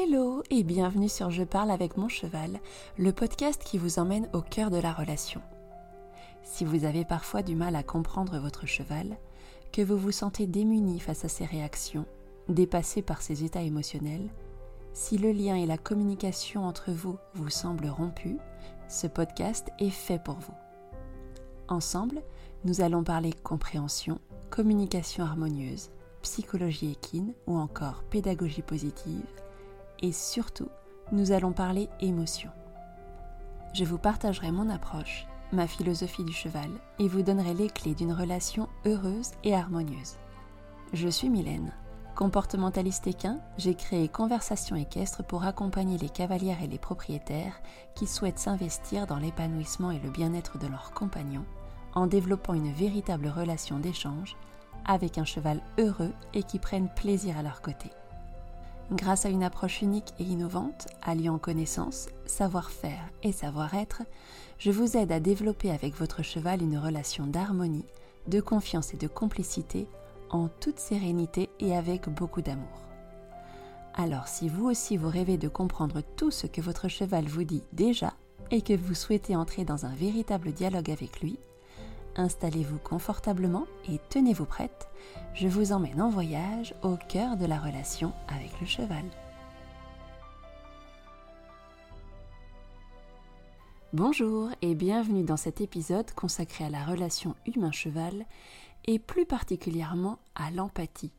Hello et bienvenue sur Je parle avec mon cheval, le podcast qui vous emmène au cœur de la relation. Si vous avez parfois du mal à comprendre votre cheval, que vous vous sentez démuni face à ses réactions, dépassé par ses états émotionnels, si le lien et la communication entre vous vous semblent rompus, ce podcast est fait pour vous. Ensemble, nous allons parler compréhension, communication harmonieuse, psychologie équine ou encore pédagogie positive et surtout, nous allons parler émotion. Je vous partagerai mon approche, ma philosophie du cheval et vous donnerai les clés d'une relation heureuse et harmonieuse. Je suis Mylène. Comportementaliste équin, j'ai créé Conversation équestre pour accompagner les cavalières et les propriétaires qui souhaitent s'investir dans l'épanouissement et le bien-être de leurs compagnons en développant une véritable relation d'échange avec un cheval heureux et qui prenne plaisir à leur côté. Grâce à une approche unique et innovante, alliant connaissance, savoir-faire et savoir-être, je vous aide à développer avec votre cheval une relation d'harmonie, de confiance et de complicité en toute sérénité et avec beaucoup d'amour. Alors si vous aussi vous rêvez de comprendre tout ce que votre cheval vous dit déjà et que vous souhaitez entrer dans un véritable dialogue avec lui, installez-vous confortablement et tenez-vous prête, je vous emmène en voyage au cœur de la relation avec le cheval. Bonjour et bienvenue dans cet épisode consacré à la relation humain-cheval et plus particulièrement à l'empathie.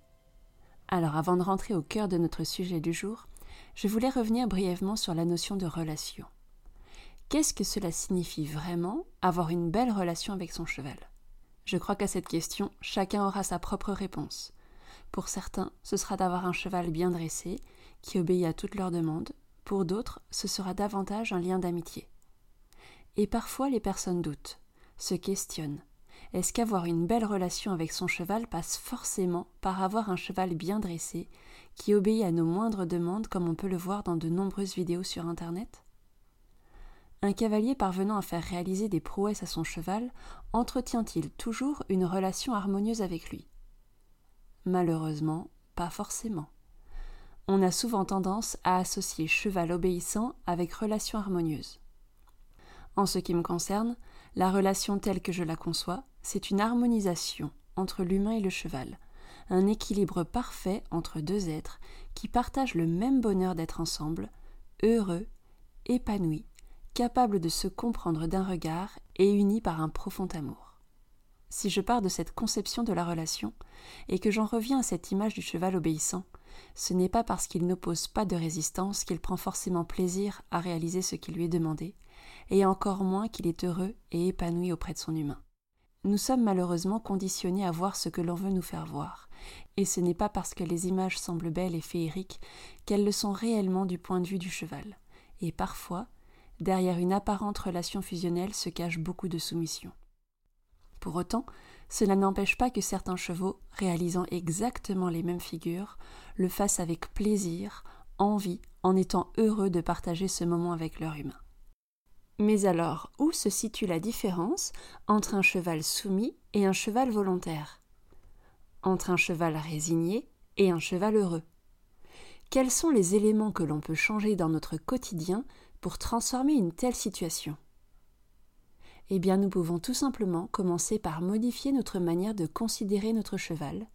Alors avant de rentrer au cœur de notre sujet du jour, je voulais revenir brièvement sur la notion de relation. Qu'est-ce que cela signifie vraiment avoir une belle relation avec son cheval? Je crois qu'à cette question, chacun aura sa propre réponse. Pour certains, ce sera d'avoir un cheval bien dressé, qui obéit à toutes leurs demandes. Pour d'autres, ce sera davantage un lien d'amitié. Et parfois, les personnes doutent, se questionnent. Est-ce qu'avoir une belle relation avec son cheval passe forcément par avoir un cheval bien dressé, qui obéit à nos moindres demandes comme on peut le voir dans de nombreuses vidéos sur Internet? Un cavalier parvenant à faire réaliser des prouesses à son cheval entretient-il toujours une relation harmonieuse avec lui? Malheureusement, pas forcément. On a souvent tendance à associer cheval obéissant avec relation harmonieuse. En ce qui me concerne, la relation telle que je la conçois, c'est une harmonisation entre l'humain et le cheval, un équilibre parfait entre deux êtres qui partagent le même bonheur d'être ensemble, heureux, épanouis, capables de se comprendre d'un regard et unis par un profond amour. Si je pars de cette conception de la relation, et que j'en reviens à cette image du cheval obéissant, ce n'est pas parce qu'il n'oppose pas de résistance qu'il prend forcément plaisir à réaliser ce qui lui est demandé, et encore moins qu'il est heureux et épanoui auprès de son humain. Nous sommes malheureusement conditionnés à voir ce que l'on veut nous faire voir, et ce n'est pas parce que les images semblent belles et féeriques qu'elles le sont réellement du point de vue du cheval, et parfois derrière une apparente relation fusionnelle se cache beaucoup de soumission. Pour autant, cela n'empêche pas que certains chevaux, réalisant exactement les mêmes figures, le fassent avec plaisir, envie, en étant heureux de partager ce moment avec leur humain. Mais alors, où se situe la différence entre un cheval soumis et un cheval volontaire? Entre un cheval résigné et un cheval heureux Quels sont les éléments que l'on peut changer dans notre quotidien pour transformer une telle situation Eh bien, nous pouvons tout simplement commencer par modifier notre manière de considérer notre cheval,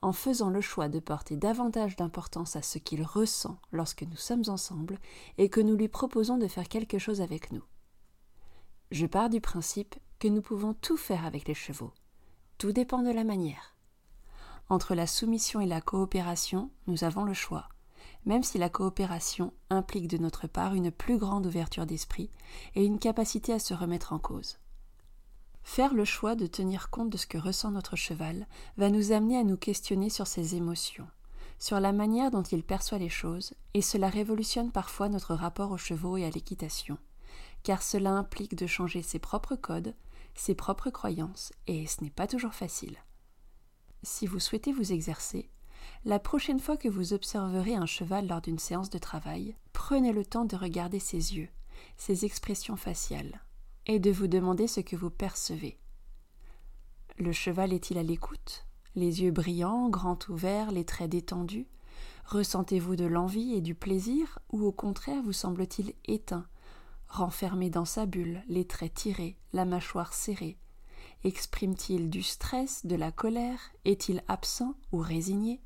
en faisant le choix de porter davantage d'importance à ce qu'il ressent lorsque nous sommes ensemble et que nous lui proposons de faire quelque chose avec nous. Je pars du principe que nous pouvons tout faire avec les chevaux. Tout dépend de la manière. Entre la soumission et la coopération, nous avons le choix même si la coopération implique de notre part une plus grande ouverture d'esprit et une capacité à se remettre en cause. Faire le choix de tenir compte de ce que ressent notre cheval va nous amener à nous questionner sur ses émotions, sur la manière dont il perçoit les choses, et cela révolutionne parfois notre rapport aux chevaux et à l'équitation, car cela implique de changer ses propres codes, ses propres croyances, et ce n'est pas toujours facile. Si vous souhaitez vous exercer, la prochaine fois que vous observerez un cheval lors d'une séance de travail, prenez le temps de regarder ses yeux, ses expressions faciales, et de vous demander ce que vous percevez. Le cheval est-il à l'écoute? Les yeux brillants, grands ouverts, les traits détendus? Ressentez-vous de l'envie et du plaisir ou au contraire vous semble-t-il éteint, renfermé dans sa bulle, les traits tirés, la mâchoire serrée? Exprime-t-il du stress, de la colère? Est-il absent ou résigné?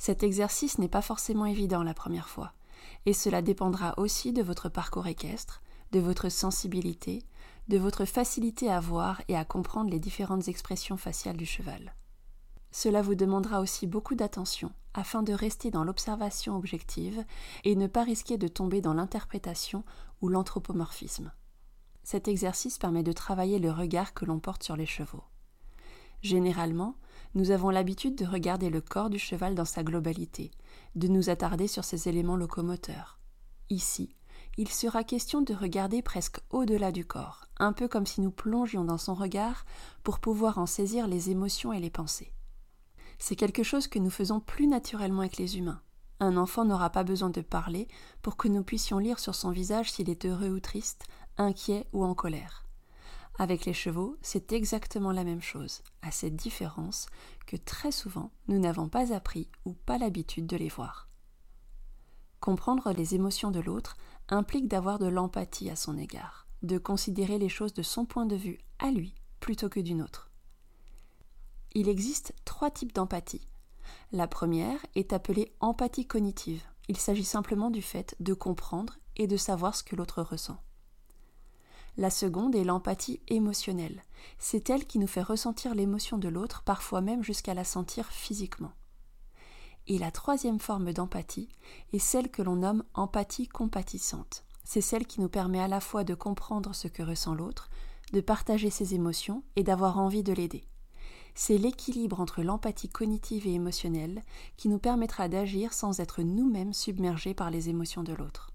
Cet exercice n'est pas forcément évident la première fois, et cela dépendra aussi de votre parcours équestre, de votre sensibilité, de votre facilité à voir et à comprendre les différentes expressions faciales du cheval. Cela vous demandera aussi beaucoup d'attention afin de rester dans l'observation objective et ne pas risquer de tomber dans l'interprétation ou l'anthropomorphisme. Cet exercice permet de travailler le regard que l'on porte sur les chevaux. Généralement, nous avons l'habitude de regarder le corps du cheval dans sa globalité, de nous attarder sur ses éléments locomoteurs. Ici, il sera question de regarder presque au-delà du corps, un peu comme si nous plongions dans son regard pour pouvoir en saisir les émotions et les pensées. C'est quelque chose que nous faisons plus naturellement avec les humains. Un enfant n'aura pas besoin de parler pour que nous puissions lire sur son visage s'il est heureux ou triste, inquiet ou en colère. Avec les chevaux, c'est exactement la même chose, à cette différence que très souvent nous n'avons pas appris ou pas l'habitude de les voir. Comprendre les émotions de l'autre implique d'avoir de l'empathie à son égard, de considérer les choses de son point de vue à lui plutôt que d'une autre. Il existe trois types d'empathie. La première est appelée empathie cognitive. Il s'agit simplement du fait de comprendre et de savoir ce que l'autre ressent. La seconde est l'empathie émotionnelle. C'est elle qui nous fait ressentir l'émotion de l'autre, parfois même jusqu'à la sentir physiquement. Et la troisième forme d'empathie est celle que l'on nomme empathie compatissante. C'est celle qui nous permet à la fois de comprendre ce que ressent l'autre, de partager ses émotions et d'avoir envie de l'aider c'est l'équilibre entre l'empathie cognitive et émotionnelle qui nous permettra d'agir sans être nous-mêmes submergés par les émotions de l'autre.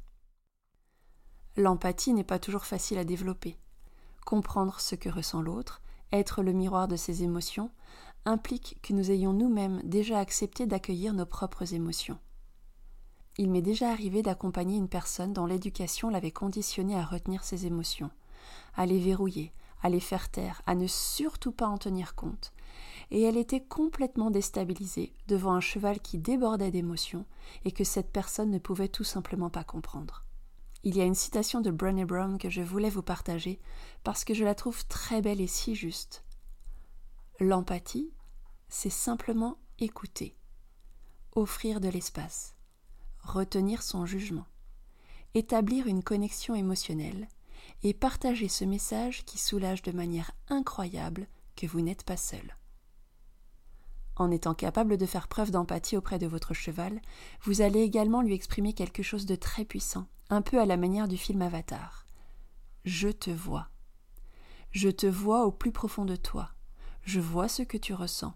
L'empathie n'est pas toujours facile à développer. Comprendre ce que ressent l'autre, être le miroir de ses émotions, implique que nous ayons nous-mêmes déjà accepté d'accueillir nos propres émotions. Il m'est déjà arrivé d'accompagner une personne dont l'éducation l'avait conditionnée à retenir ses émotions, à les verrouiller, à les faire taire, à ne surtout pas en tenir compte, et elle était complètement déstabilisée devant un cheval qui débordait d'émotions et que cette personne ne pouvait tout simplement pas comprendre. Il y a une citation de Brené Brown que je voulais vous partager parce que je la trouve très belle et si juste. L'empathie, c'est simplement écouter, offrir de l'espace, retenir son jugement, établir une connexion émotionnelle et partager ce message qui soulage de manière incroyable que vous n'êtes pas seul. En étant capable de faire preuve d'empathie auprès de votre cheval, vous allez également lui exprimer quelque chose de très puissant, un peu à la manière du film Avatar. Je te vois. Je te vois au plus profond de toi. Je vois ce que tu ressens.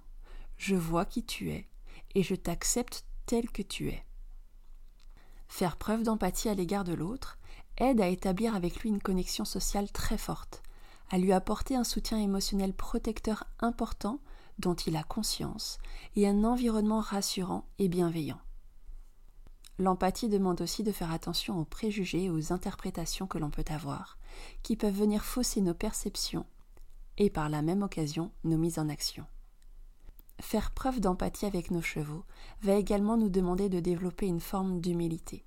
Je vois qui tu es. Et je t'accepte tel que tu es. Faire preuve d'empathie à l'égard de l'autre aide à établir avec lui une connexion sociale très forte, à lui apporter un soutien émotionnel protecteur important dont il a conscience et un environnement rassurant et bienveillant. L'empathie demande aussi de faire attention aux préjugés et aux interprétations que l'on peut avoir, qui peuvent venir fausser nos perceptions et par la même occasion nos mises en action. Faire preuve d'empathie avec nos chevaux va également nous demander de développer une forme d'humilité.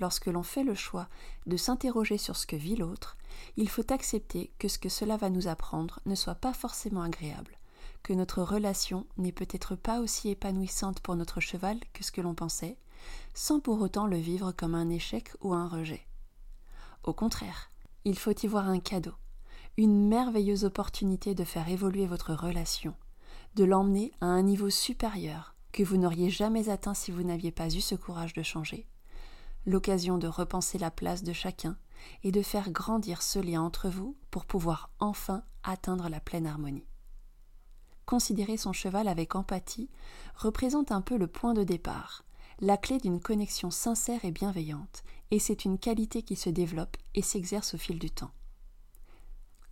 Lorsque l'on fait le choix de s'interroger sur ce que vit l'autre, il faut accepter que ce que cela va nous apprendre ne soit pas forcément agréable, que notre relation n'est peut-être pas aussi épanouissante pour notre cheval que ce que l'on pensait, sans pour autant le vivre comme un échec ou un rejet. Au contraire, il faut y voir un cadeau, une merveilleuse opportunité de faire évoluer votre relation, de l'emmener à un niveau supérieur que vous n'auriez jamais atteint si vous n'aviez pas eu ce courage de changer, l'occasion de repenser la place de chacun et de faire grandir ce lien entre vous pour pouvoir enfin atteindre la pleine harmonie considérer son cheval avec empathie représente un peu le point de départ, la clé d'une connexion sincère et bienveillante, et c'est une qualité qui se développe et s'exerce au fil du temps.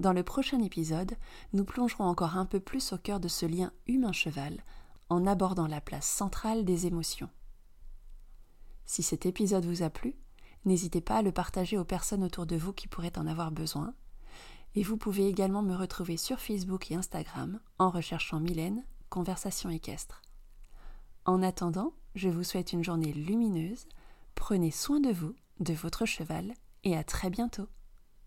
Dans le prochain épisode, nous plongerons encore un peu plus au cœur de ce lien humain-cheval en abordant la place centrale des émotions. Si cet épisode vous a plu, n'hésitez pas à le partager aux personnes autour de vous qui pourraient en avoir besoin et vous pouvez également me retrouver sur Facebook et Instagram en recherchant Mylène, Conversation équestre. En attendant, je vous souhaite une journée lumineuse, prenez soin de vous, de votre cheval, et à très bientôt.